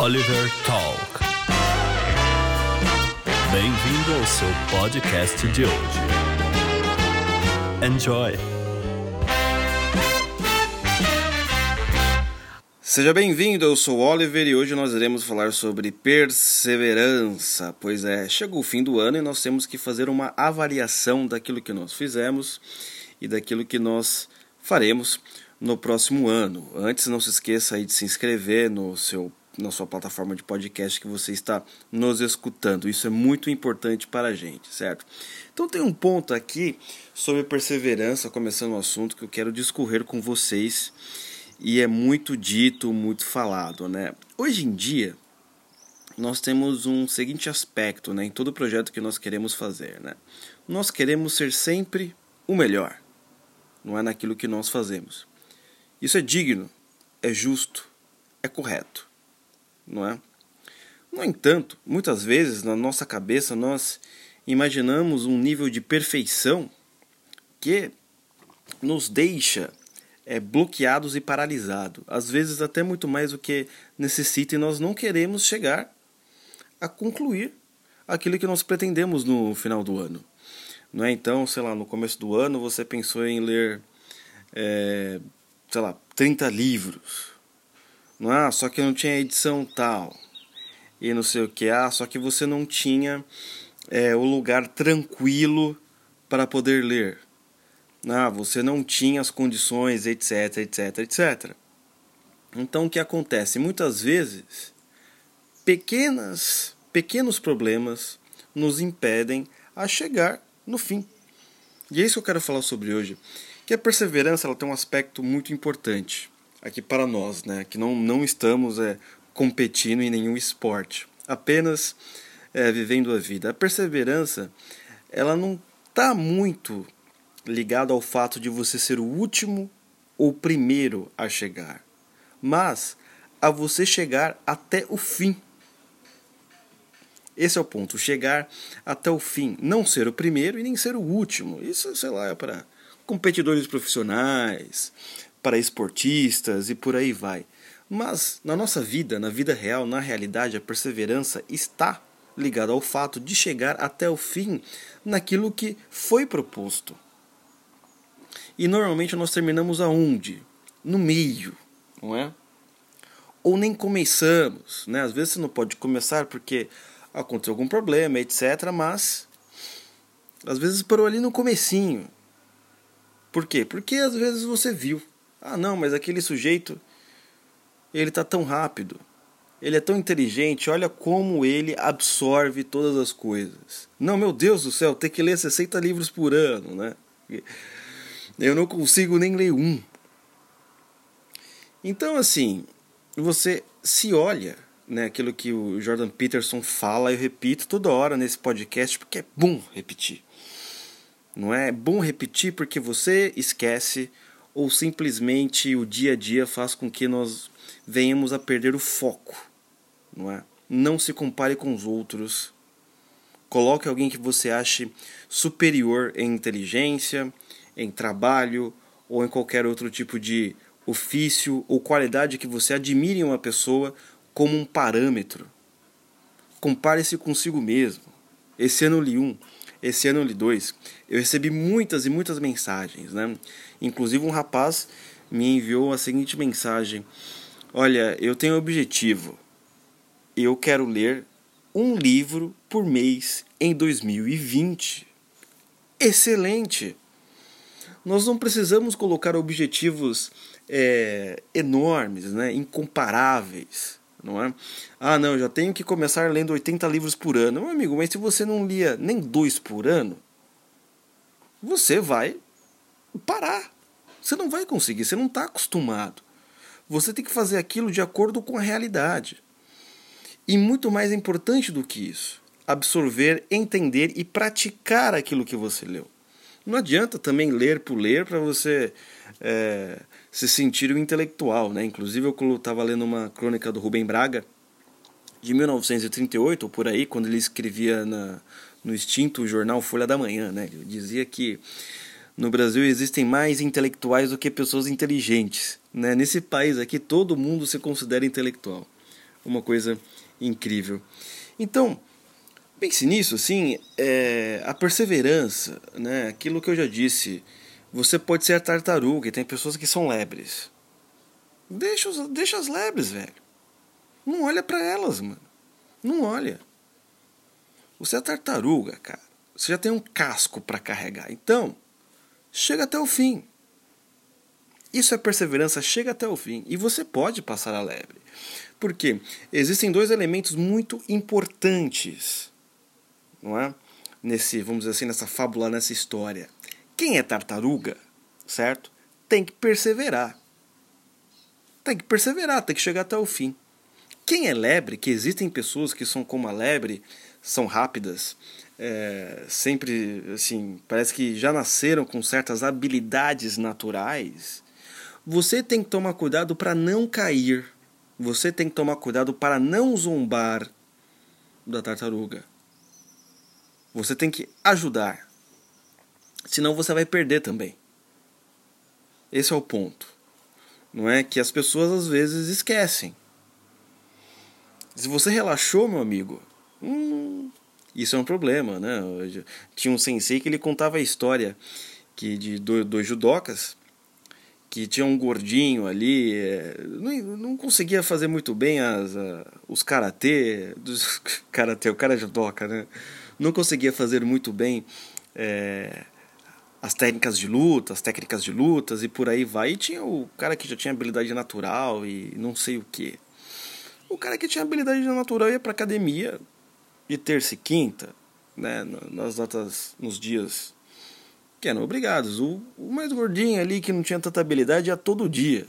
Oliver Talk. Bem-vindo ao seu podcast de hoje. Enjoy! Seja bem-vindo, eu sou Oliver e hoje nós iremos falar sobre perseverança. Pois é, chegou o fim do ano e nós temos que fazer uma avaliação daquilo que nós fizemos e daquilo que nós faremos no próximo ano. Antes, não se esqueça aí de se inscrever no seu na sua plataforma de podcast que você está nos escutando. Isso é muito importante para a gente, certo? Então tem um ponto aqui sobre perseverança, começando o assunto que eu quero discorrer com vocês e é muito dito, muito falado, né? Hoje em dia nós temos um seguinte aspecto, né, em todo projeto que nós queremos fazer, né? Nós queremos ser sempre o melhor. Não é naquilo que nós fazemos. Isso é digno, é justo, é correto, não é? No entanto, muitas vezes na nossa cabeça nós imaginamos um nível de perfeição que nos deixa é, bloqueados e paralisados, às vezes até muito mais do que necessita, e nós não queremos chegar a concluir aquilo que nós pretendemos no final do ano. Não é? Então, sei lá, no começo do ano você pensou em ler é, sei lá, 30 livros. É? Só que não tinha edição tal. E não sei o que. Ah, só que você não tinha é, o lugar tranquilo para poder ler. Ah, você não tinha as condições, etc, etc, etc. Então o que acontece? Muitas vezes, pequenas, pequenos problemas nos impedem a chegar no fim. E é isso que eu quero falar sobre hoje que a perseverança ela tem um aspecto muito importante aqui para nós, né? Que não, não estamos é, competindo em nenhum esporte, apenas é, vivendo a vida. A perseverança ela não está muito ligada ao fato de você ser o último ou primeiro a chegar, mas a você chegar até o fim. Esse é o ponto, chegar até o fim, não ser o primeiro e nem ser o último. Isso, sei lá, é para competidores profissionais, para esportistas e por aí vai. Mas na nossa vida, na vida real, na realidade, a perseverança está ligada ao fato de chegar até o fim naquilo que foi proposto. E normalmente nós terminamos aonde? No meio, não é? Ou nem começamos, né? Às vezes você não pode começar porque aconteceu algum problema, etc, mas às vezes parou ali no comecinho. Por quê? Porque às vezes você viu. Ah, não, mas aquele sujeito ele tá tão rápido. Ele é tão inteligente, olha como ele absorve todas as coisas. Não, meu Deus do céu, ter que ler 60 livros por ano, né? Eu não consigo nem ler um. Então, assim, você se olha, né, aquilo que o Jordan Peterson fala, eu repito toda hora nesse podcast, porque é bom repetir. Não é bom repetir porque você esquece ou simplesmente o dia a dia faz com que nós venhamos a perder o foco, não é? Não se compare com os outros. Coloque alguém que você ache superior em inteligência, em trabalho ou em qualquer outro tipo de ofício ou qualidade que você admire em uma pessoa como um parâmetro. Compare-se consigo mesmo. Esse ano li um esse ano li dois, eu recebi muitas e muitas mensagens, né? Inclusive um rapaz me enviou a seguinte mensagem: Olha, eu tenho um objetivo. Eu quero ler um livro por mês em 2020. Excelente! Nós não precisamos colocar objetivos é, enormes, né, incomparáveis não é? Ah, não, já tenho que começar lendo 80 livros por ano. Meu amigo, mas se você não lia nem dois por ano, você vai parar. Você não vai conseguir, você não está acostumado. Você tem que fazer aquilo de acordo com a realidade. E muito mais importante do que isso, absorver, entender e praticar aquilo que você leu. Não adianta também ler por ler para você é, se sentir um intelectual. Né? Inclusive, eu estava lendo uma crônica do Rubem Braga, de 1938, ou por aí, quando ele escrevia na, no extinto jornal Folha da Manhã. Né? Ele dizia que no Brasil existem mais intelectuais do que pessoas inteligentes. Né? Nesse país aqui, todo mundo se considera intelectual. uma coisa incrível. Então, pense nisso, assim, é, a perseverança, né? Aquilo que eu já disse, você pode ser a tartaruga, e tem pessoas que são lebres. Deixa, os, deixa as lebres, velho. Não olha para elas, mano. Não olha. Você é tartaruga, cara. Você já tem um casco para carregar. Então, chega até o fim. Isso é perseverança, chega até o fim. E você pode passar a lebre. Porque existem dois elementos muito importantes, não é? Nesse, vamos dizer assim, nessa fábula, nessa história. Quem é tartaruga, certo? Tem que perseverar. Tem que perseverar, tem que chegar até o fim. Quem é lebre, que existem pessoas que são como a lebre, são rápidas, é, sempre assim, parece que já nasceram com certas habilidades naturais. Você tem que tomar cuidado para não cair. Você tem que tomar cuidado para não zombar da tartaruga. Você tem que ajudar. Senão você vai perder também. Esse é o ponto. Não é que as pessoas às vezes esquecem. Se você relaxou, meu amigo, hum, isso é um problema, né? Tinha um sensei que ele contava a história que de dois judocas que tinha um gordinho ali, é, não, conseguia fazer muito bem as, os karatê, dos karatê, o cara é judoca, né? Não conseguia fazer muito bem é, as técnicas de luta, as técnicas de lutas e por aí vai. E tinha o cara que já tinha habilidade natural e não sei o que. O cara que tinha habilidade natural ia pra academia de terça e quinta, né? Nas datas, nos dias que eram obrigados. O, o mais gordinho ali, que não tinha tanta habilidade, ia todo dia.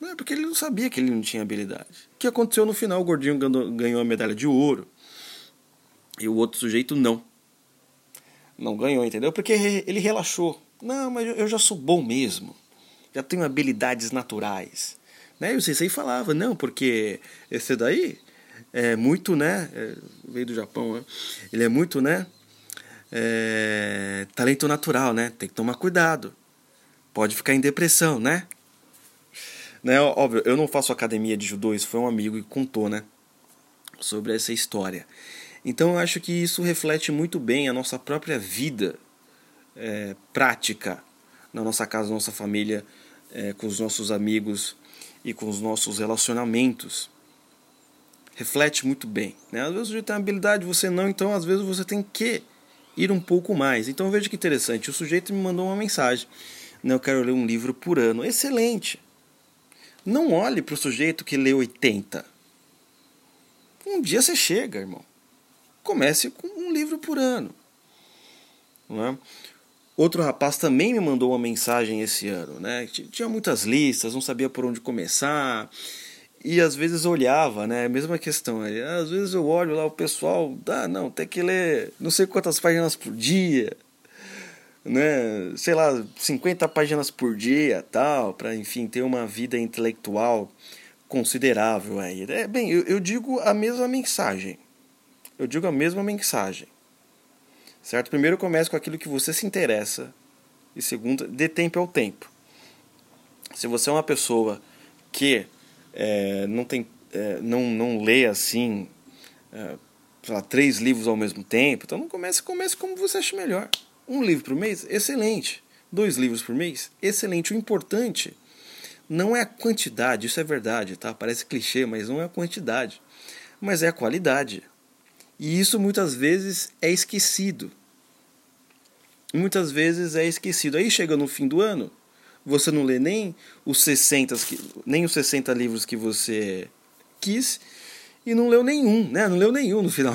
Não é porque ele não sabia que ele não tinha habilidade. O que aconteceu no final? O gordinho ganhou, ganhou a medalha de ouro e o outro sujeito não. Não ganhou, entendeu? Porque ele relaxou. Não, mas eu já sou bom mesmo. Já tenho habilidades naturais. Né? E o Sensei falava, não, porque esse daí é muito, né? É, veio do Japão, né? Ele é muito, né? é, talento natural, né? Tem que tomar cuidado. Pode ficar em depressão, né? né? Óbvio, eu não faço academia de judô, isso foi um amigo que contou, né? Sobre essa história. Então eu acho que isso reflete muito bem a nossa própria vida é, prática na nossa casa, na nossa família, é, com os nossos amigos e com os nossos relacionamentos. Reflete muito bem. Né? Às vezes você tem habilidade, você não, então às vezes você tem que ir um pouco mais. Então veja que interessante, o sujeito me mandou uma mensagem. Né, eu quero ler um livro por ano. Excelente. Não olhe para o sujeito que lê 80. Um dia você chega, irmão. Comece com um livro por ano. Não é? Outro rapaz também me mandou uma mensagem esse ano, né? Tinha muitas listas, não sabia por onde começar. E às vezes olhava, né? Mesma questão. Às vezes eu olho lá o pessoal, ah, não, tem que ler não sei quantas páginas por dia, né? Sei lá, 50 páginas por dia, tal, para enfim ter uma vida intelectual considerável aí. É, bem, eu, eu digo a mesma mensagem. Eu digo a mesma mensagem. Certo? Primeiro comece com aquilo que você se interessa e segundo, dê tempo ao tempo. Se você é uma pessoa que é, não tem é, não não lê assim é, lá, três livros ao mesmo tempo então não comece comece como você acha melhor um livro por mês excelente dois livros por mês excelente o importante não é a quantidade isso é verdade tá parece clichê mas não é a quantidade mas é a qualidade e isso muitas vezes é esquecido muitas vezes é esquecido aí chega no fim do ano você não lê nem os 60, nem os 60 livros que você quis e não leu nenhum, né? Não leu nenhum no final.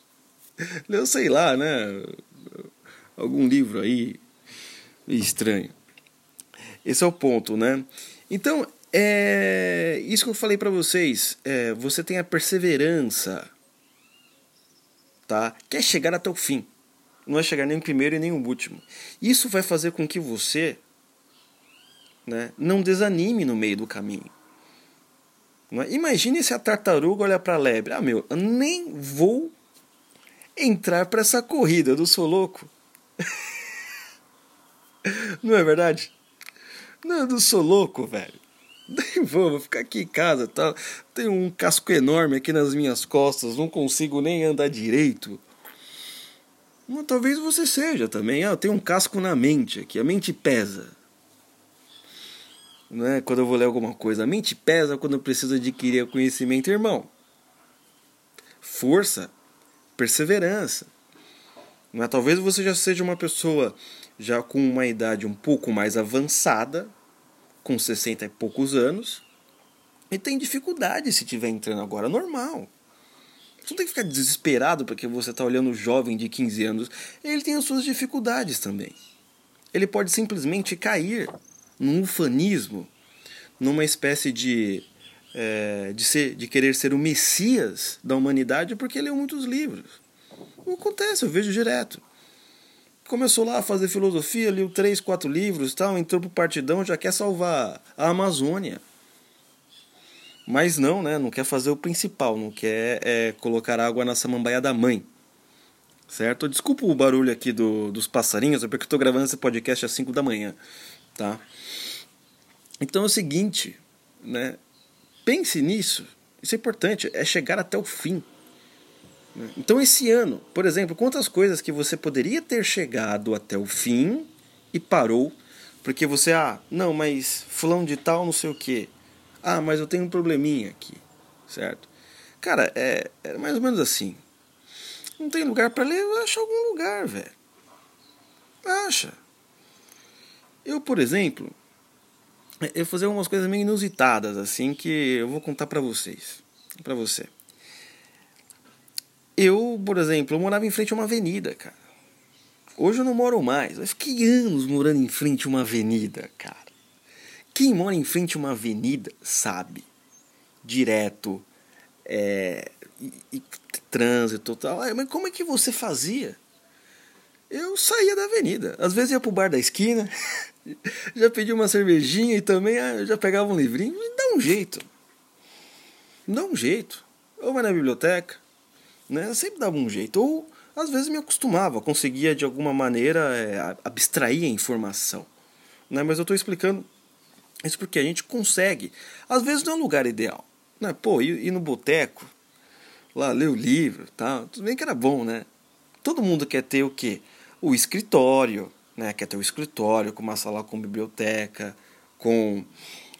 leu, sei lá, né? Algum livro aí estranho. Esse é o ponto, né? Então, é isso que eu falei para vocês. É, você tem a perseverança, tá? Quer chegar até o fim. Não é chegar nem o primeiro e nem o último. Isso vai fazer com que você né? Não desanime no meio do caminho. É? Imagine se a tartaruga olha para a lebre. Ah, meu, eu nem vou entrar para essa corrida, eu sou louco. não é verdade? Não, eu sou louco, velho. vou, vou ficar aqui em casa, tá? Tenho um casco enorme aqui nas minhas costas, não consigo nem andar direito. Mas talvez você seja também. Ah, tenho um casco na mente aqui, a mente pesa. Não é quando eu vou ler alguma coisa, a mente pesa quando eu preciso adquirir conhecimento, irmão. Força, perseverança. Mas talvez você já seja uma pessoa já com uma idade um pouco mais avançada, com 60 e poucos anos, e tem dificuldade se estiver entrando agora, normal. Você não tem que ficar desesperado porque você está olhando um jovem de 15 anos. Ele tem as suas dificuldades também. Ele pode simplesmente cair num ufanismo, numa espécie de, é, de, ser, de querer ser o messias da humanidade porque leu muitos livros. Não acontece, eu vejo direto. Começou lá a fazer filosofia, leu três, quatro livros, tal, entrou pro partidão, já quer salvar a Amazônia. Mas não, né? Não quer fazer o principal, não quer é, colocar água na samambaia da mãe. Certo? Desculpa o barulho aqui do, dos passarinhos, é porque eu estou gravando esse podcast às 5 da manhã. Tá? Então é o seguinte, né? Pense nisso. Isso é importante, é chegar até o fim. Então esse ano, por exemplo, quantas coisas que você poderia ter chegado até o fim e parou porque você, ah, não, mas fulano de tal não sei o que. Ah, mas eu tenho um probleminha aqui, certo? Cara, é, é mais ou menos assim. Não tem lugar para ler, acha algum lugar, velho. Acha. Eu, por exemplo, eu vou fazer umas coisas meio inusitadas assim que eu vou contar para vocês, para você. Eu, por exemplo, eu morava em frente a uma avenida, cara. Hoje eu não moro mais. Eu fiquei anos morando em frente a uma avenida, cara. Quem mora em frente a uma avenida sabe. Direto. É, e, e, trânsito tal. Mas como é que você fazia? Eu saía da avenida. Às vezes ia pro bar da esquina. já pedia uma cervejinha e também ah, já pegava um livrinho. Dá um jeito. Dá um jeito. Ou vai na biblioteca né? Sempre dava um jeito. Ou às vezes me acostumava, conseguia de alguma maneira é, abstrair a informação. Né? Mas eu estou explicando isso porque a gente consegue. Às vezes não é um lugar ideal. Né? Pô, ir, ir no boteco, lá ler o livro, tá? tudo bem que era bom, né? Todo mundo quer ter o quê? O escritório, né? Quer ter o escritório com uma sala com biblioteca, com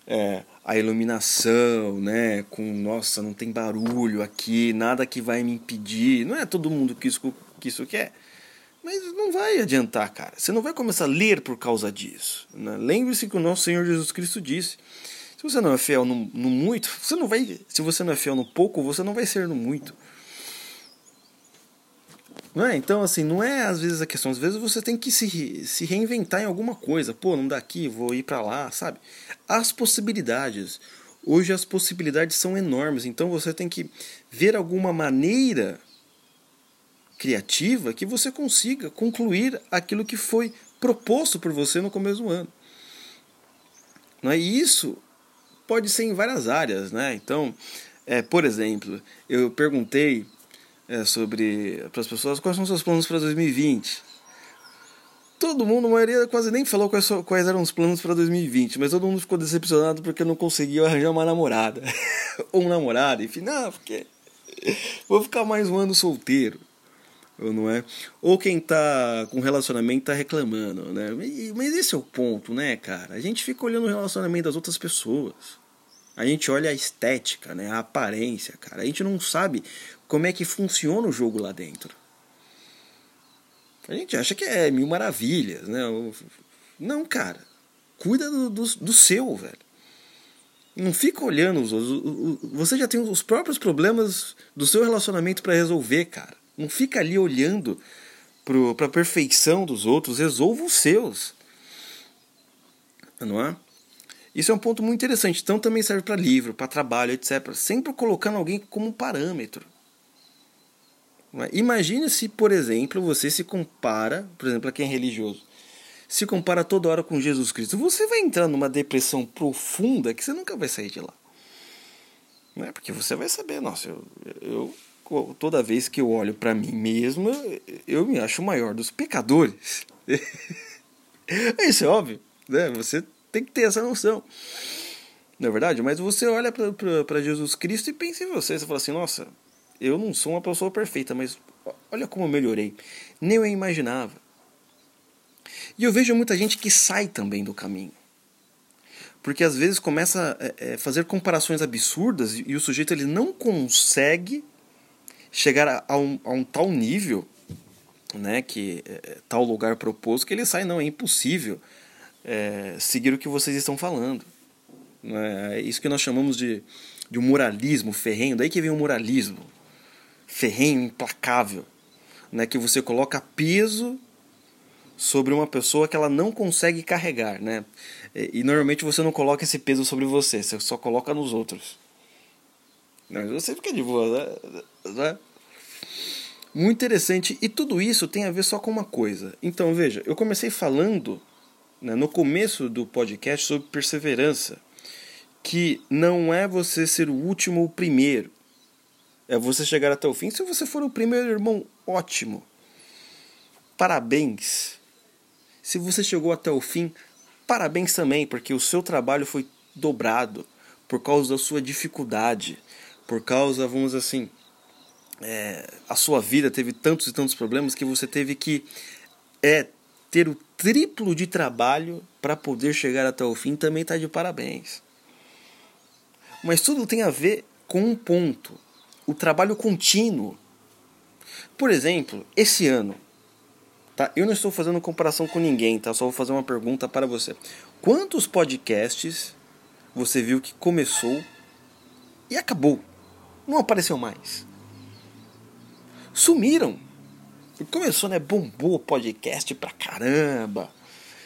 é, a iluminação, né? Com nossa, não tem barulho aqui, nada que vai me impedir. Não é todo mundo que isso, que isso quer. Mas não vai adiantar, cara. Você não vai começar a ler por causa disso. Né? Lembre-se que o nosso Senhor Jesus Cristo disse: se você não é fiel no, no muito, você não vai. Se você não é fiel no pouco, você não vai ser no muito. Não é? Então, assim, não é às vezes a questão. Às vezes você tem que se, se reinventar em alguma coisa. Pô, não dá aqui, vou ir para lá, sabe? As possibilidades. Hoje as possibilidades são enormes. Então você tem que ver alguma maneira criativa que você consiga concluir aquilo que foi proposto por você no começo do ano. Não é? E isso pode ser em várias áreas. Né? Então, é, por exemplo, eu perguntei é, sobre para as pessoas quais são seus planos para 2020. Todo mundo, a maioria quase nem falou quais, quais eram os planos para 2020, mas todo mundo ficou decepcionado porque não conseguiu arranjar uma namorada ou um namorado, enfim, não, porque vou ficar mais um ano solteiro, ou não é? Ou quem tá com relacionamento tá reclamando, né? Mas esse é o ponto, né, cara? A gente fica olhando o relacionamento das outras pessoas. A gente olha a estética, né? A aparência, cara. A gente não sabe como é que funciona o jogo lá dentro. A gente acha que é mil maravilhas, né? Não, cara. Cuida do, do, do seu, velho. Não fica olhando os outros. Você já tem os próprios problemas do seu relacionamento para resolver, cara. Não fica ali olhando para a perfeição dos outros. Resolva os seus. Não é? Isso é um ponto muito interessante. Então também serve para livro, para trabalho, etc. Sempre colocando alguém como parâmetro. Imagine se, por exemplo, você se compara, por exemplo, a quem é religioso, se compara toda hora com Jesus Cristo. Você vai entrar numa depressão profunda que você nunca vai sair de lá. Né? Porque você vai saber, nossa, eu, eu toda vez que eu olho para mim mesmo, eu me acho o maior dos pecadores. Isso é óbvio, né? Você tem que ter essa noção. Não é verdade? Mas você olha para Jesus Cristo e pensa em você. Você fala assim: nossa, eu não sou uma pessoa perfeita, mas olha como eu melhorei. Nem eu imaginava. E eu vejo muita gente que sai também do caminho. Porque às vezes começa a é, fazer comparações absurdas e o sujeito ele não consegue chegar a, um, a um tal nível, né, que é, tal lugar proposto, que ele sai, não, é impossível é, seguir o que vocês estão falando. É isso que nós chamamos de, de um moralismo ferrenho, daí que vem o moralismo ferrenho, implacável, né, que você coloca peso sobre uma pessoa que ela não consegue carregar, né? E, e, normalmente você não coloca esse peso sobre você, você só coloca nos outros. Mas você fica de boa, né? né? Muito interessante. E tudo isso tem a ver só com uma coisa. Então, veja, eu comecei falando né, no começo do podcast sobre perseverança. Que não é você ser o último ou o primeiro. É você chegar até o fim. Se você for o primeiro, irmão, ótimo. Parabéns. Se você chegou até o fim, parabéns também, porque o seu trabalho foi dobrado por causa da sua dificuldade, por causa, vamos assim, é, a sua vida teve tantos e tantos problemas que você teve que é, ter o triplo de trabalho para poder chegar até o fim, também está de parabéns. Mas tudo tem a ver com um ponto: o trabalho contínuo. Por exemplo, esse ano, Tá? Eu não estou fazendo comparação com ninguém, tá? Só vou fazer uma pergunta para você. Quantos podcasts você viu que começou e acabou? Não apareceu mais. Sumiram. Começou, né? Bombou o podcast pra caramba.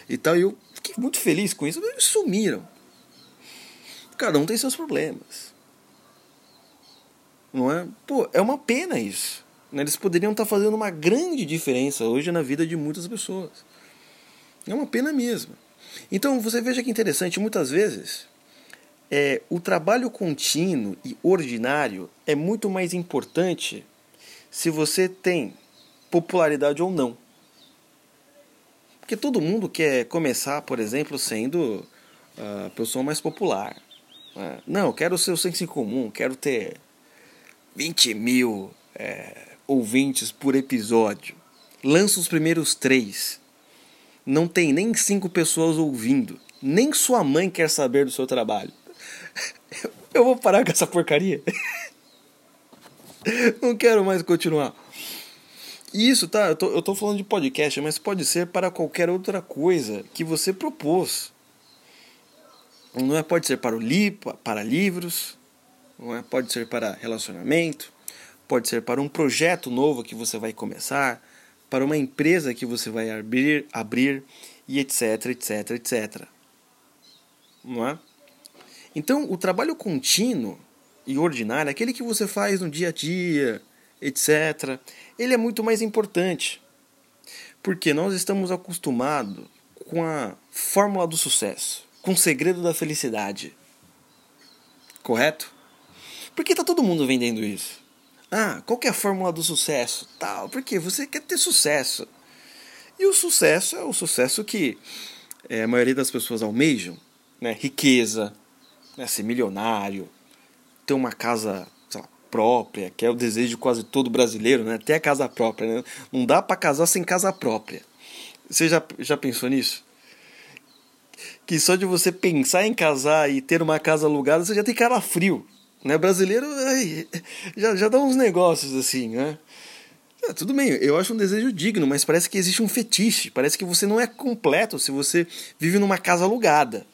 E tal. Eu fiquei muito feliz com isso. Eles sumiram. Cada um tem seus problemas. Não é? Pô, é uma pena isso. Né? Eles poderiam estar fazendo uma grande diferença hoje na vida de muitas pessoas. É uma pena mesmo. Então você veja que interessante, muitas vezes é, o trabalho contínuo e ordinário é muito mais importante se você tem popularidade ou não. Porque todo mundo quer começar, por exemplo, sendo a pessoa mais popular. Né? Não, quero ser o senso em comum, quero ter 20 mil é, ouvintes por episódio. Lança os primeiros três. Não tem nem cinco pessoas ouvindo. Nem sua mãe quer saber do seu trabalho. Eu vou parar com essa porcaria. Não quero mais continuar. Isso, tá? Eu tô, eu tô falando de podcast, mas pode ser para qualquer outra coisa que você propôs. Não é? Pode ser para o li, para livros, é? Pode ser para relacionamento, pode ser para um projeto novo que você vai começar, para uma empresa que você vai abrir, abrir e etc, etc, etc. Não é? Então, o trabalho contínuo e ordinário, aquele que você faz no dia a dia, etc., ele é muito mais importante. Porque nós estamos acostumados com a fórmula do sucesso, com o segredo da felicidade. Correto? Porque está todo mundo vendendo isso. Ah, qual é a fórmula do sucesso? Tal, porque você quer ter sucesso. E o sucesso é o sucesso que é, a maioria das pessoas almejam, né? Riqueza, né? ser milionário, ter uma casa lá, própria, que é o desejo de quase todo brasileiro, né? Ter a casa própria, né? Não dá para casar sem casa própria. Você já, já pensou nisso? Que só de você pensar em casar e ter uma casa alugada, você já tem cara frio. Né? Brasileiro ai, já, já dá uns negócios assim, né? É, tudo bem, eu acho um desejo digno, mas parece que existe um fetiche. Parece que você não é completo se você vive numa casa alugada.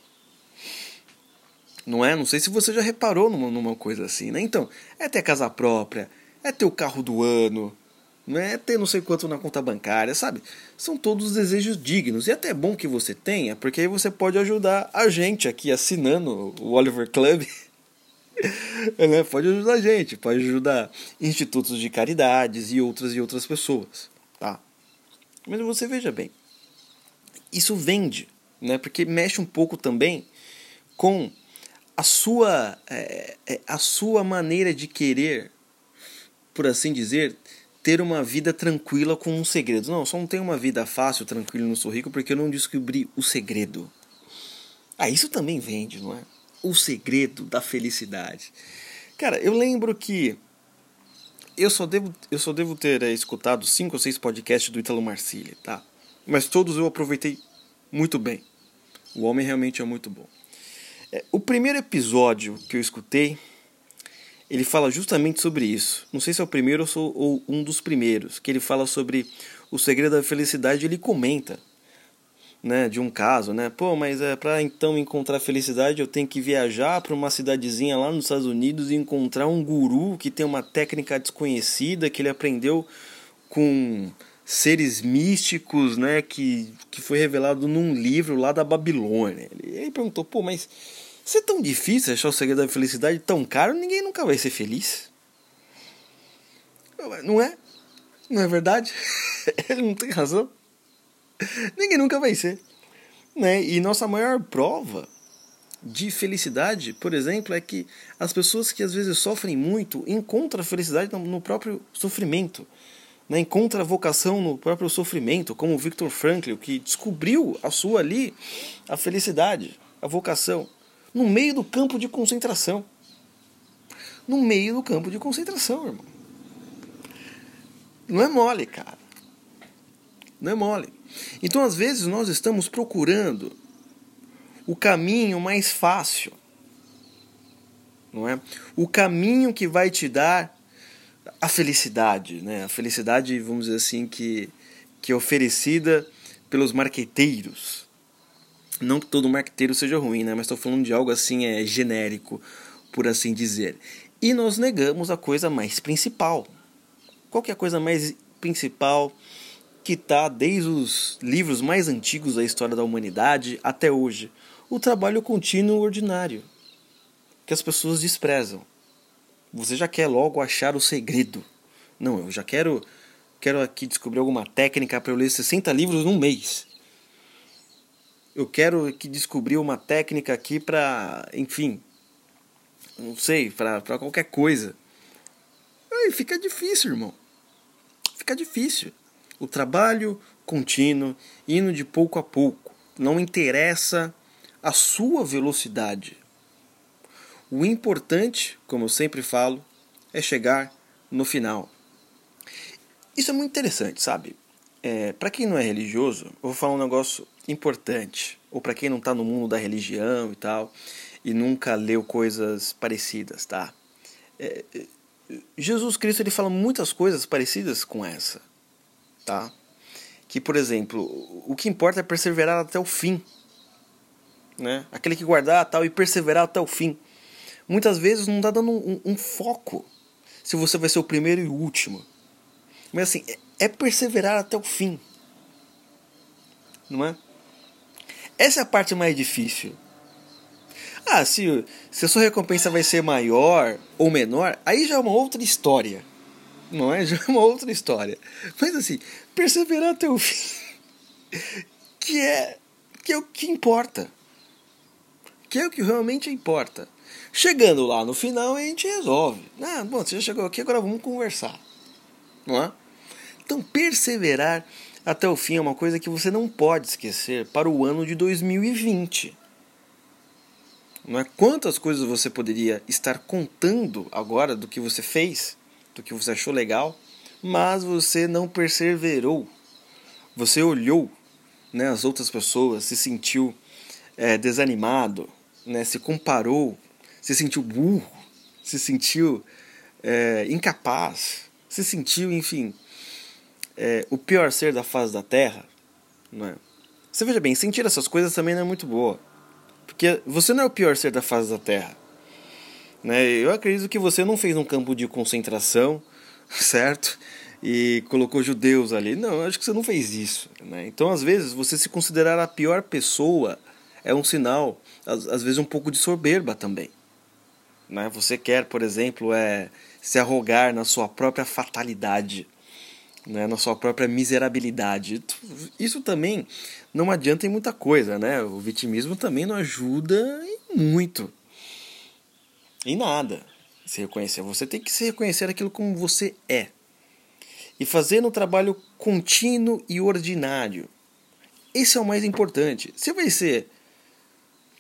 Não é? Não sei se você já reparou numa, numa coisa assim, né? Então, é ter casa própria, é ter o carro do ano, não é ter não sei quanto na conta bancária, sabe? São todos desejos dignos. E é até bom que você tenha, porque aí você pode ajudar a gente aqui assinando o Oliver Club né? Pode ajudar a gente, pode ajudar institutos de caridades e outras e outras pessoas, tá? Mas você veja bem, isso vende, né? Porque mexe um pouco também com a sua é, é, a sua maneira de querer, por assim dizer, ter uma vida tranquila com um segredo. Não, só não tenho uma vida fácil, tranquila, não sou rico porque eu não descobri o segredo. Ah, isso também vende, não é? O segredo da felicidade. Cara, eu lembro que eu só devo, eu só devo ter é, escutado cinco ou seis podcasts do Italo Marcilli, tá? Mas todos eu aproveitei muito bem. O homem realmente é muito bom. É, o primeiro episódio que eu escutei, ele fala justamente sobre isso. Não sei se é o primeiro ou, ou um dos primeiros, que ele fala sobre o segredo da felicidade. Ele comenta né, de um caso, né? Pô, mas é para então encontrar felicidade eu tenho que viajar para uma cidadezinha lá nos Estados Unidos e encontrar um guru que tem uma técnica desconhecida que ele aprendeu com seres místicos, né, que, que foi revelado num livro lá da Babilônia. Ele, ele perguntou: "Pô, mas se é tão difícil achar o segredo da felicidade tão caro, ninguém nunca vai ser feliz?" Não é? Não é verdade? ele não tem razão. Ninguém nunca vai ser. Né? E nossa maior prova de felicidade, por exemplo, é que as pessoas que às vezes sofrem muito encontram a felicidade no próprio sofrimento. Né? Encontra a vocação no próprio sofrimento, como o Victor Frankl, que descobriu a sua ali, a felicidade, a vocação, no meio do campo de concentração. No meio do campo de concentração, irmão. Não é mole, cara. Não é mole. Então, às vezes, nós estamos procurando o caminho mais fácil, não é? O caminho que vai te dar a felicidade, né? A felicidade, vamos dizer assim, que, que é oferecida pelos marqueteiros. Não que todo marqueteiro seja ruim, né? Mas estou falando de algo assim é genérico, por assim dizer. E nós negamos a coisa mais principal. Qual que é a coisa mais principal que está desde os livros mais antigos da história da humanidade até hoje, o trabalho contínuo ordinário, que as pessoas desprezam. Você já quer logo achar o segredo. Não, eu já quero quero aqui descobrir alguma técnica para eu ler 60 livros num mês. Eu quero aqui descobrir uma técnica aqui para, enfim, não sei, para qualquer coisa. Aí fica difícil, irmão. Fica difícil o trabalho contínuo, indo de pouco a pouco. Não interessa a sua velocidade. O importante, como eu sempre falo, é chegar no final. Isso é muito interessante, sabe? É, para quem não é religioso, eu vou falar um negócio importante. Ou para quem não está no mundo da religião e tal, e nunca leu coisas parecidas, tá? É, é Jesus Cristo ele fala muitas coisas parecidas com essa tá? Que, por exemplo, o que importa é perseverar até o fim, né? Aquele que guardar tal e perseverar até o fim. Muitas vezes não dá dando um, um, foco se você vai ser o primeiro e o último. Mas assim, é, é perseverar até o fim. Não é? Essa é a parte mais difícil. Ah, se, se a sua recompensa vai ser maior ou menor, aí já é uma outra história não é? Já é uma outra história. Mas assim, perseverar até o fim, que é, que é o que importa. Que é o que realmente importa. Chegando lá no final, a gente resolve. Ah, bom, você já chegou aqui, agora vamos conversar. Não é? Então, perseverar até o fim é uma coisa que você não pode esquecer para o ano de 2020. Não é? Quantas coisas você poderia estar contando agora do que você fez do que você achou legal, mas você não perseverou. Você olhou né, as outras pessoas, se sentiu é, desanimado, né, se comparou, se sentiu burro, se sentiu é, incapaz, se sentiu, enfim, é, o pior ser da face da Terra. Né? Você veja bem, sentir essas coisas também não é muito boa. Porque você não é o pior ser da face da Terra. Né? Eu acredito que você não fez um campo de concentração, certo? E colocou judeus ali. Não, eu acho que você não fez isso. Né? Então, às vezes, você se considerar a pior pessoa é um sinal, às, às vezes, um pouco de soberba também. Né? Você quer, por exemplo, é, se arrogar na sua própria fatalidade, né? na sua própria miserabilidade. Isso também não adianta em muita coisa. Né? O vitimismo também não ajuda em muito. Em nada. Se reconhecer. Você tem que se reconhecer aquilo como você é. E fazer um trabalho contínuo e ordinário. Esse é o mais importante. Você vai ser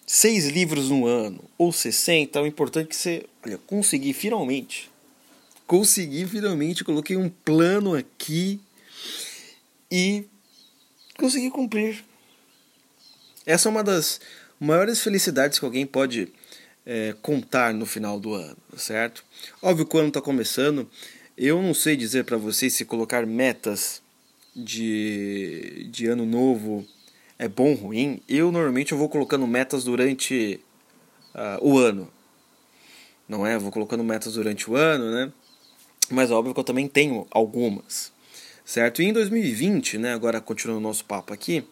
seis livros no ano ou 60, o importante é que você, olha, conseguir finalmente. Consegui finalmente, coloquei um plano aqui e consegui cumprir. Essa é uma das maiores felicidades que alguém pode é, contar no final do ano, certo? Óbvio que o ano está começando, eu não sei dizer para vocês se colocar metas de, de ano novo é bom ou ruim. Eu normalmente eu vou colocando metas durante uh, o ano, não é? Eu vou colocando metas durante o ano, né? Mas óbvio que eu também tenho algumas, certo? E em 2020, né? Agora continuando o nosso papo aqui,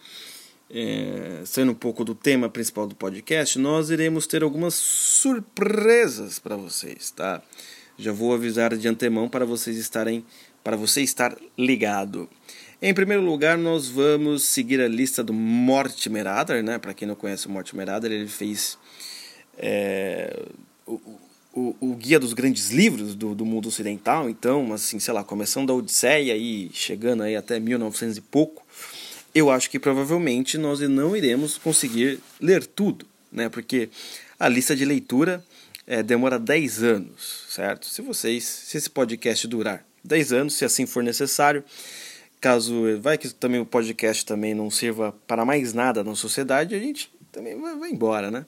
é, sendo um pouco do tema principal do podcast, nós iremos ter algumas surpresas para vocês, tá? Já vou avisar de antemão para vocês estarem, para você estar ligado. Em primeiro lugar, nós vamos seguir a lista do Mortimer Adler, né? Para quem não conhece o Mortimer Adler, ele fez é, o, o, o, guia dos grandes livros do, do mundo ocidental. Então, assim, sei lá, começando da Odisseia e chegando aí até 1900 e pouco, eu acho que provavelmente nós não iremos conseguir ler tudo, né? Porque a lista de leitura é, demora 10 anos, certo? Se vocês, se esse podcast durar 10 anos, se assim for necessário, caso vai que também o podcast também não sirva para mais nada na sociedade, a gente também vai, embora, né?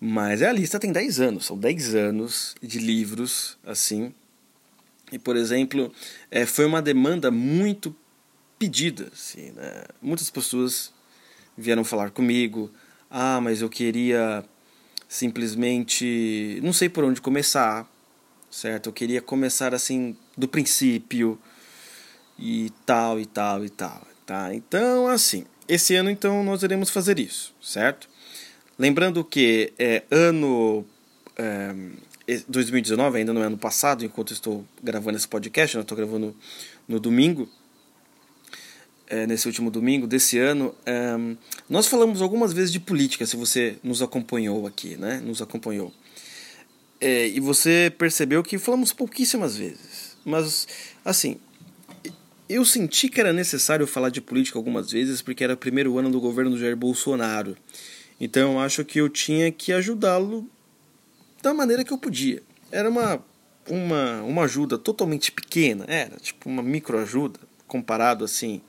Mas a lista tem 10 anos, são 10 anos de livros assim. E, por exemplo, é, foi uma demanda muito pedida. Assim, né? Muitas pessoas vieram falar comigo: ah, mas eu queria simplesmente não sei por onde começar, certo? Eu queria começar assim do princípio e tal e tal e tal, tá? Então assim, esse ano então nós iremos fazer isso, certo? Lembrando que é ano é, 2019 ainda não é ano passado, enquanto estou gravando esse podcast, eu estou gravando no domingo é, nesse último domingo desse ano, é, nós falamos algumas vezes de política, se você nos acompanhou aqui, né? Nos acompanhou. É, e você percebeu que falamos pouquíssimas vezes. Mas, assim, eu senti que era necessário falar de política algumas vezes, porque era o primeiro ano do governo do Jair Bolsonaro. Então eu acho que eu tinha que ajudá-lo da maneira que eu podia. Era uma, uma, uma ajuda totalmente pequena, era tipo uma microajuda, comparado assim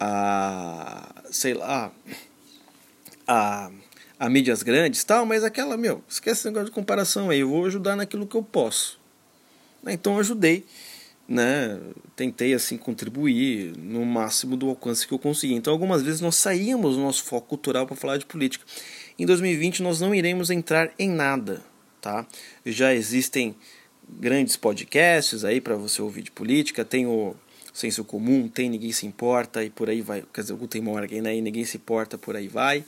a sei lá a, a mídias grandes tal, mas aquela, meu, esquece esse negócio de comparação aí, eu vou ajudar naquilo que eu posso. Então eu ajudei, né? Tentei assim contribuir no máximo do alcance que eu consegui. Então algumas vezes nós saímos do nosso foco cultural para falar de política. Em 2020 nós não iremos entrar em nada, tá? Já existem grandes podcasts aí para você ouvir de política, tem o senso comum, tem ninguém se importa e por aí vai. Quer dizer, o Guten Morgen, né? E ninguém se importa, por aí vai.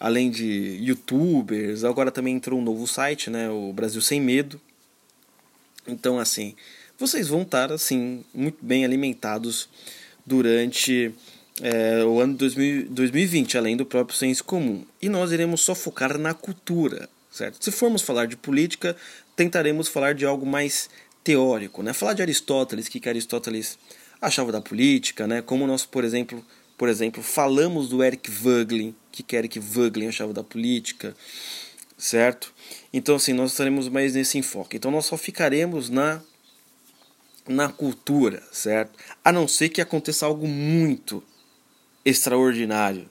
Além de youtubers, agora também entrou um novo site, né? O Brasil Sem Medo. Então, assim, vocês vão estar, assim, muito bem alimentados durante é, o ano 2000, 2020, além do próprio senso comum. E nós iremos só focar na cultura, certo? Se formos falar de política, tentaremos falar de algo mais teórico, né? Falar de Aristóteles, que, que Aristóteles achava da política, né? Como nós, por exemplo, por exemplo, falamos do Eric Voegelin, que que Eric Voegelin achava da política, certo? Então assim, nós estaremos mais nesse enfoque. Então nós só ficaremos na na cultura, certo? A não ser que aconteça algo muito extraordinário,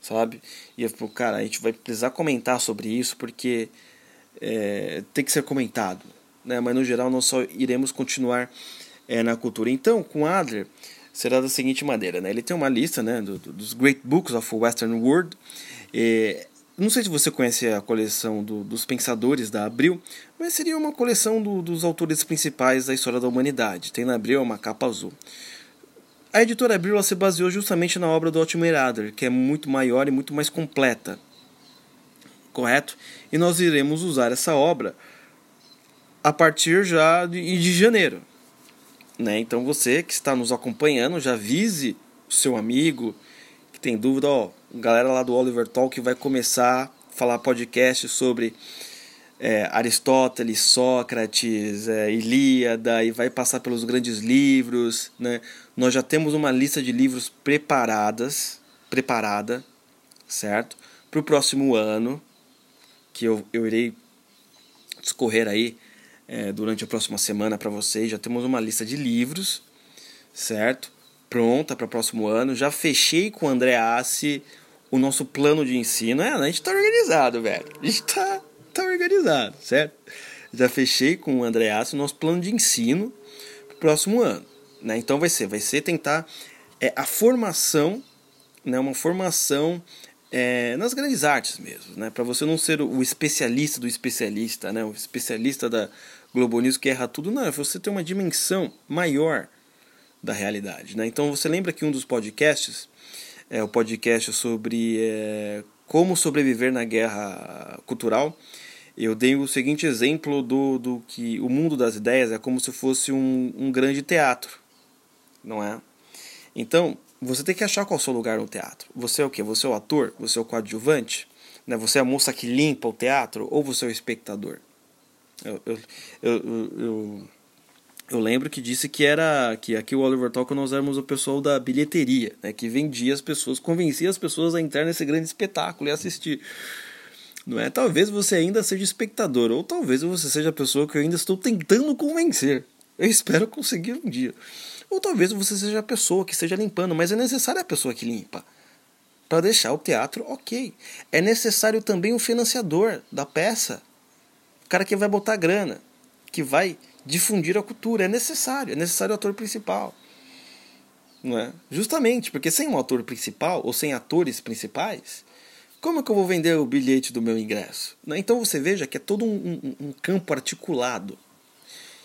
sabe? E eu falo, cara, a gente vai precisar comentar sobre isso porque é, tem que ser comentado, né? Mas no geral nós só iremos continuar é, na cultura. Então, com Adler, será da seguinte maneira: né? ele tem uma lista né, do, do, dos Great Books of Western World. É, não sei se você conhece a coleção do, dos Pensadores da Abril, mas seria uma coleção do, dos autores principais da história da humanidade. Tem na Abril uma capa azul. A editora Abril se baseou justamente na obra do Altimer Adler, que é muito maior e muito mais completa. Correto? E nós iremos usar essa obra a partir já de, de janeiro. Né? Então você que está nos acompanhando, já avise o seu amigo que tem dúvida, ó, galera lá do Oliver Talk vai começar a falar podcast sobre é, Aristóteles, Sócrates, é, Ilíada e vai passar pelos grandes livros, né? Nós já temos uma lista de livros preparadas, preparada, certo? para o próximo ano, que eu, eu irei discorrer aí é, durante a próxima semana para vocês. Já temos uma lista de livros, certo? Pronta para o próximo ano. Já fechei com o André Assi o nosso plano de ensino. É, a gente está organizado, velho. A gente está tá organizado, certo? Já fechei com o André Assi o nosso plano de ensino para o próximo ano. Né? Então vai ser, vai ser tentar é, a formação, né, uma formação é, nas grandes artes mesmo, né? Para você não ser o especialista do especialista, né? O especialista da News que erra tudo, não, é você ter uma dimensão maior da realidade, né? Então você lembra que um dos podcasts é o podcast sobre é, como sobreviver na guerra cultural. Eu dei o seguinte exemplo do, do que o mundo das ideias é como se fosse um, um grande teatro, não é? Então, você tem que achar qual é o seu lugar no teatro. Você é o quê? Você é o ator? Você é o coadjuvante? Né? Você é a moça que limpa o teatro? Ou você é o espectador? Eu, eu, eu, eu, lembro que disse que era que aqui o Oliver Talk nós éramos o pessoal da bilheteria, né? que vendia as pessoas, convencia as pessoas a entrar nesse grande espetáculo e assistir. Não é? Talvez você ainda seja espectador, ou talvez você seja a pessoa que eu ainda estou tentando convencer. Eu espero conseguir um dia. Ou talvez você seja a pessoa que esteja limpando, mas é necessária a pessoa que limpa. Para deixar o teatro ok. É necessário também o financiador da peça. Cara que vai botar grana, que vai difundir a cultura. É necessário. É necessário o ator principal. Não é? Justamente, porque sem um ator principal, ou sem atores principais, como é que eu vou vender o bilhete do meu ingresso? Então você veja que é todo um, um, um campo articulado.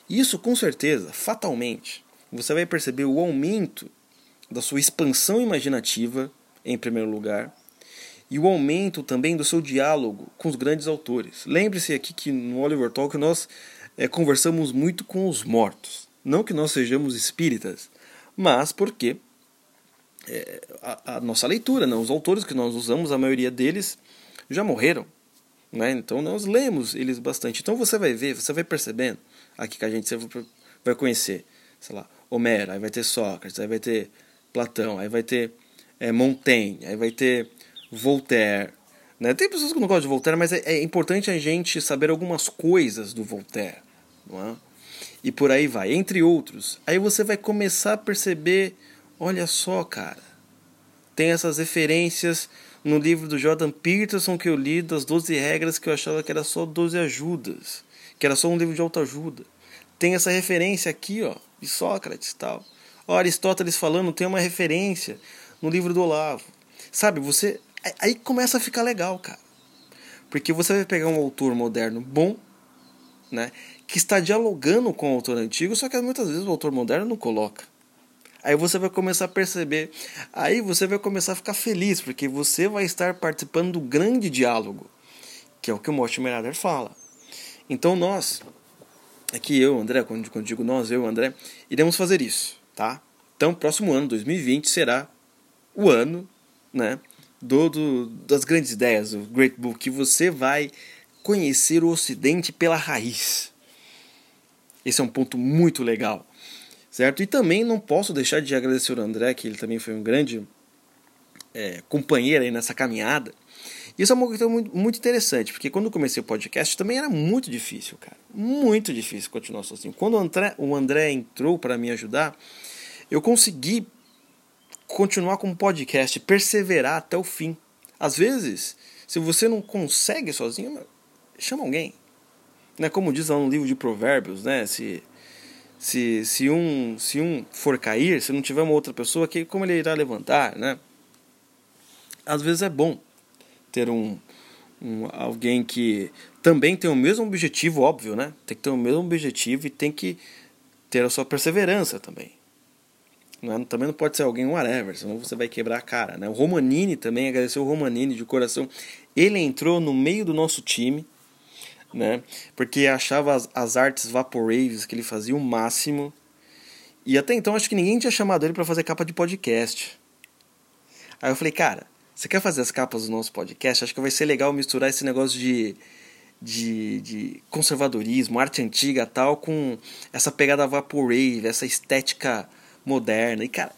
Isso, com certeza, fatalmente, você vai perceber o aumento da sua expansão imaginativa, em primeiro lugar, e o aumento também do seu diálogo com os grandes autores. Lembre-se aqui que no Oliver Talk nós é, conversamos muito com os mortos. Não que nós sejamos espíritas, mas porque é, a, a, nossa leitura, né, os autores que nós usamos, a maioria deles já morreram. Né? Então nós lemos eles bastante. Então você vai ver, você vai percebendo aqui que a gente vai conhecer, sei lá, Homero, aí vai ter Sócrates, aí vai ter Platão, aí vai ter é, Montaigne, aí vai ter Voltaire. Né? Tem pessoas que não gostam de Voltaire, mas é, é importante a gente saber algumas coisas do Voltaire. Não é? E por aí vai, entre outros. Aí você vai começar a perceber: olha só, cara, tem essas referências no livro do Jordan Peterson que eu li das 12 regras que eu achava que era só 12 ajudas, que era só um livro de autoajuda. Tem essa referência aqui, ó, de Sócrates tal. Ó, Aristóteles falando, tem uma referência no livro do Olavo. Sabe, você. Aí começa a ficar legal, cara. Porque você vai pegar um autor moderno bom, né? Que está dialogando com o autor antigo, só que muitas vezes o autor moderno não coloca. Aí você vai começar a perceber. Aí você vai começar a ficar feliz, porque você vai estar participando do grande diálogo, que é o que o Mortimer Adler fala. Então nós, aqui eu, André, quando, quando digo nós, eu, André, iremos fazer isso, tá? Então, próximo ano, 2020, será o ano, né, do, do, das grandes ideias, o Great Book, que você vai conhecer o Ocidente pela raiz. Esse é um ponto muito legal, certo? E também não posso deixar de agradecer ao André, que ele também foi um grande é, companheiro aí nessa caminhada, isso é uma coisa muito, muito interessante, porque quando comecei o podcast também era muito difícil, cara. Muito difícil continuar sozinho. Quando o André, o André entrou para me ajudar, eu consegui continuar com o podcast, perseverar até o fim. Às vezes, se você não consegue sozinho, chama alguém. Né? Como diz lá no livro de Provérbios, né? Se, se, se, um, se um for cair, se não tiver uma outra pessoa, que, como ele irá levantar, né? Às vezes é bom ter um, um, alguém que também tem o mesmo objetivo, óbvio, né? Tem que ter o mesmo objetivo e tem que ter a sua perseverança também. Não é? Também não pode ser alguém whatever, senão você vai quebrar a cara. Né? O Romanini também, agradeceu o Romanini de coração. Ele entrou no meio do nosso time, né? porque achava as, as artes Vaporaves que ele fazia o máximo. E até então acho que ninguém tinha chamado ele para fazer capa de podcast. Aí eu falei, cara, você quer fazer as capas do nosso podcast? Acho que vai ser legal misturar esse negócio de, de, de conservadorismo, arte antiga tal, com essa pegada vaporwave, essa estética moderna. E, cara,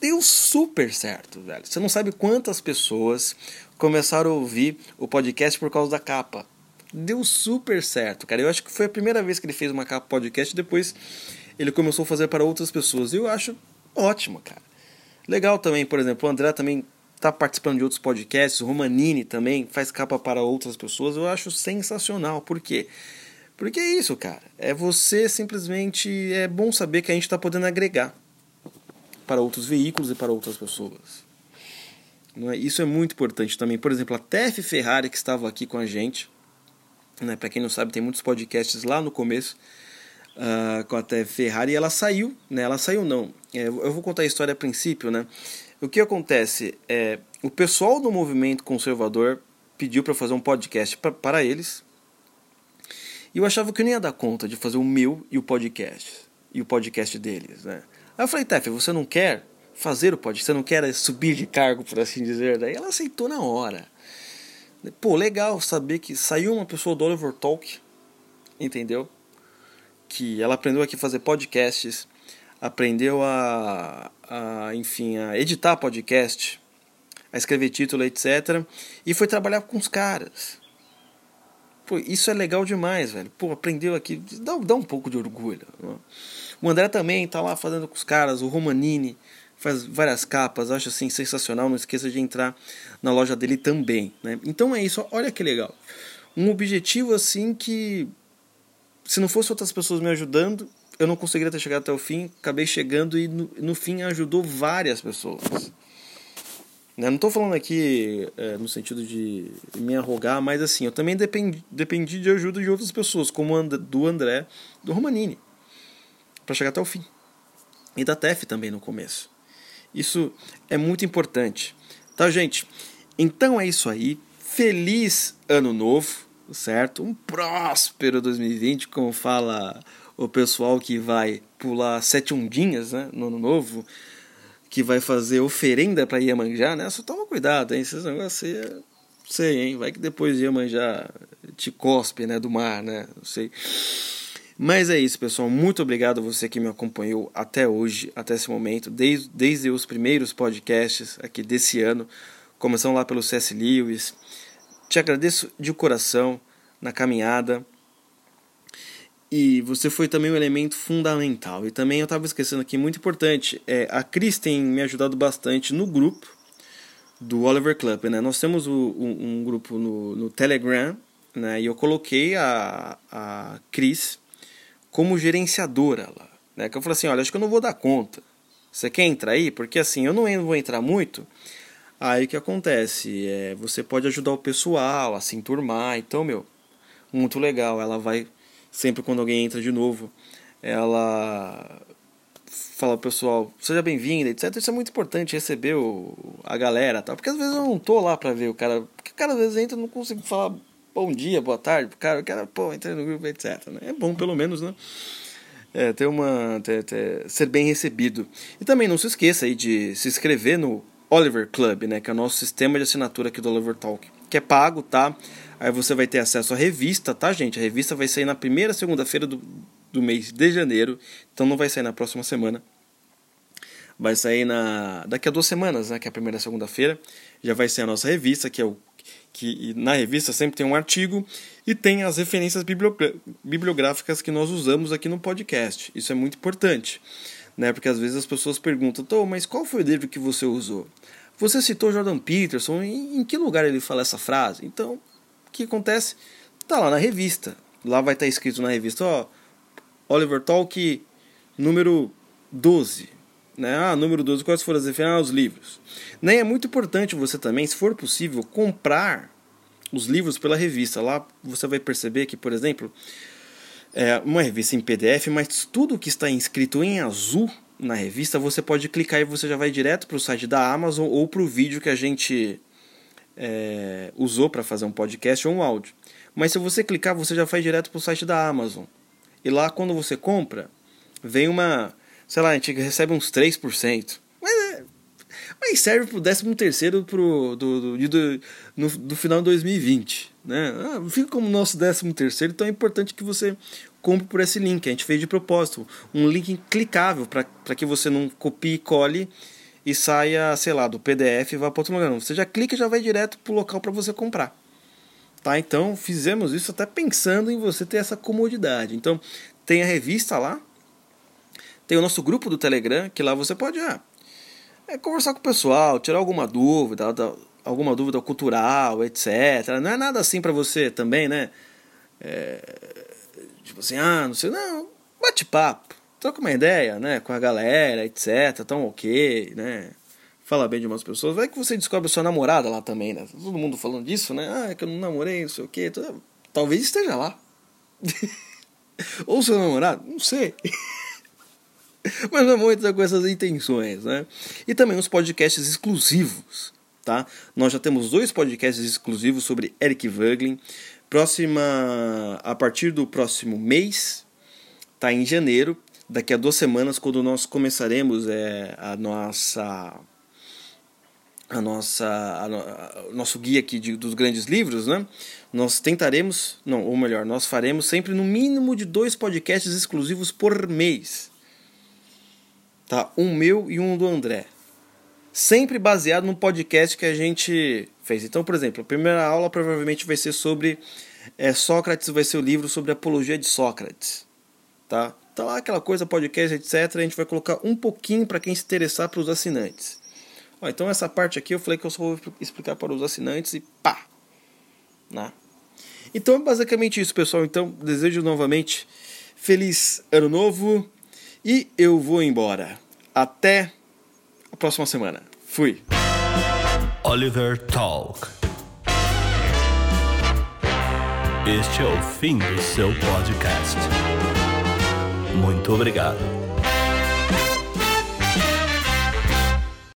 deu super certo, velho. Você não sabe quantas pessoas começaram a ouvir o podcast por causa da capa. Deu super certo, cara. Eu acho que foi a primeira vez que ele fez uma capa podcast, depois ele começou a fazer para outras pessoas. E eu acho ótimo, cara. Legal também, por exemplo, o André também está participando de outros podcasts, o Romanini também faz capa para outras pessoas. Eu acho sensacional. Por quê? Porque é isso, cara. É você simplesmente. É bom saber que a gente está podendo agregar para outros veículos e para outras pessoas. É? Isso é muito importante também. Por exemplo, a TF Ferrari, que estava aqui com a gente, né? para quem não sabe, tem muitos podcasts lá no começo uh, com a TF Ferrari, e ela saiu, né? ela saiu não. É, eu vou contar a história a princípio. Né? O que acontece é o pessoal do movimento conservador pediu para fazer um podcast pra, para eles. E eu achava que eu nem ia dar conta de fazer o meu e o podcast. E o podcast deles, né? Aí eu falei, Tef, você não quer fazer o podcast? Você não quer subir de cargo, por assim dizer? Daí ela aceitou na hora. Pô, legal saber que saiu uma pessoa do Oliver Talk, entendeu? Que ela aprendeu aqui a fazer podcasts, aprendeu a, a, enfim, a editar podcast, a escrever título, etc. E foi trabalhar com os caras. Pô, isso é legal demais, velho. Pô, aprendeu aqui, dá, dá um pouco de orgulho. O André também tá lá fazendo com os caras, o Romanini faz várias capas, acho assim sensacional. Não esqueça de entrar na loja dele também, né? Então é isso, olha que legal. Um objetivo assim que se não fosse outras pessoas me ajudando, eu não conseguiria ter chegado até o fim. Acabei chegando e no, no fim ajudou várias pessoas. Né? Não estou falando aqui é, no sentido de me arrogar, mas assim, eu também dependi, dependi de ajuda de outras pessoas, como do André, do Romanini para chegar até o fim. E da TEF também no começo. Isso é muito importante. Tá, gente? Então é isso aí. Feliz ano novo, certo? Um próspero 2020, como fala o pessoal que vai pular sete ondinhas né, no ano novo, que vai fazer oferenda para Iemanjá, né? Só toma cuidado, hein? Esses negócios aí, sei, hein? Vai que depois Iemanjá te cospe, né, do mar, né? Não sei. Mas é isso, pessoal. Muito obrigado a você que me acompanhou até hoje, até esse momento, desde, desde os primeiros podcasts aqui desse ano, começando lá pelo C.S. Lewis. Te agradeço de coração na caminhada. E você foi também um elemento fundamental. E também eu estava esquecendo aqui, muito importante, é, a Cris tem me ajudado bastante no grupo do Oliver Club. Né? Nós temos o, um, um, grupo no, no Telegram, né? e eu coloquei a, a Cris como gerenciadora lá. Né? Que eu falei assim, olha, acho que eu não vou dar conta. Você quer entrar aí? Porque assim, eu não vou entrar muito. Aí o que acontece? É, você pode ajudar o pessoal a se enturmar. Então, meu, muito legal. Ela vai, sempre quando alguém entra de novo, ela fala pessoal, seja bem-vinda, etc. Isso é muito importante, receber o, a galera, tá? Porque às vezes eu não tô lá pra ver o cara. Porque o cara às vezes entra e não consigo falar bom dia, boa tarde pro cara, o cara, pô, entrei no grupo, etc. Né? É bom, pelo menos, né? É, ter uma, ter, ter, ser bem recebido. E também não se esqueça aí de se inscrever no Oliver Club, né? Que é o nosso sistema de assinatura aqui do Oliver Talk. Que é pago, tá? Aí você vai ter acesso à revista, tá, gente? A revista vai sair na primeira segunda-feira do, do mês de janeiro. Então não vai sair na próxima semana. Vai sair na daqui a duas semanas, né? Que é a primeira segunda-feira. Já vai ser a nossa revista, que é o que na revista sempre tem um artigo e tem as referências bibliográficas que nós usamos aqui no podcast. Isso é muito importante, né? Porque às vezes as pessoas perguntam, Tô, mas qual foi o livro que você usou? Você citou Jordan Peterson, em, em que lugar ele fala essa frase? Então, que acontece? Tá lá na revista. Lá vai estar escrito na revista, ó, Oliver Talk número 12. Né? Ah, número 12, quais foram as referências? Ah, os livros. Nem é muito importante você também, se for possível, comprar os livros pela revista. Lá você vai perceber que, por exemplo, é uma revista em PDF, mas tudo que está inscrito em azul na revista, você pode clicar e você já vai direto para o site da Amazon ou para o vídeo que a gente é, usou para fazer um podcast ou um áudio. Mas se você clicar, você já vai direto para o site da Amazon. E lá, quando você compra, vem uma sei lá, a gente recebe uns 3%. Mas, é, mas serve pro 13 terceiro pro, do, do, do, no, do final de 2020. Né? Ah, fica como nosso 13 terceiro, então é importante que você compre por esse link. A gente fez de propósito. Um link clicável para que você não copie e cole e saia, sei lá, do PDF e vá para outro lugar. Não. Você já clica e já vai direto para o local para você comprar. Tá? Então fizemos isso até pensando em você ter essa comodidade. Então tem a revista lá, tem o nosso grupo do Telegram, que lá você pode ah, é, conversar com o pessoal, tirar alguma dúvida, alguma dúvida cultural, etc. Não é nada assim para você também, né? É, tipo assim, ah, não sei, não, bate papo, troca uma ideia, né, com a galera, etc. Tão ok, né? Fala bem de umas pessoas. Vai que você descobre a sua namorada lá também, né? Todo mundo falando disso, né? Ah, é que eu não namorei, não sei o quê. Talvez esteja lá. Ou seu namorado, não sei. Mas não é muito com essas intenções, né? E também os podcasts exclusivos, tá? Nós já temos dois podcasts exclusivos sobre Eric Voegelin. Próxima, a partir do próximo mês, tá em janeiro, daqui a duas semanas, quando nós começaremos é, a nossa a nossa a, a, o nosso guia aqui de, dos grandes livros, né? Nós tentaremos, não, ou melhor, nós faremos sempre no mínimo de dois podcasts exclusivos por mês. Tá? Um meu e um do André. Sempre baseado no podcast que a gente fez. Então, por exemplo, a primeira aula provavelmente vai ser sobre é, Sócrates, vai ser o livro sobre a apologia de Sócrates. Tá? Tá lá aquela coisa, podcast, etc. A gente vai colocar um pouquinho para quem se interessar para os assinantes. Ó, então essa parte aqui eu falei que eu só vou explicar para os assinantes e pá! Né? Então é basicamente isso, pessoal. Então desejo novamente feliz ano novo e eu vou embora. Até a próxima semana. Fui. Oliver Talk. Este é o fim do seu podcast. Muito obrigado.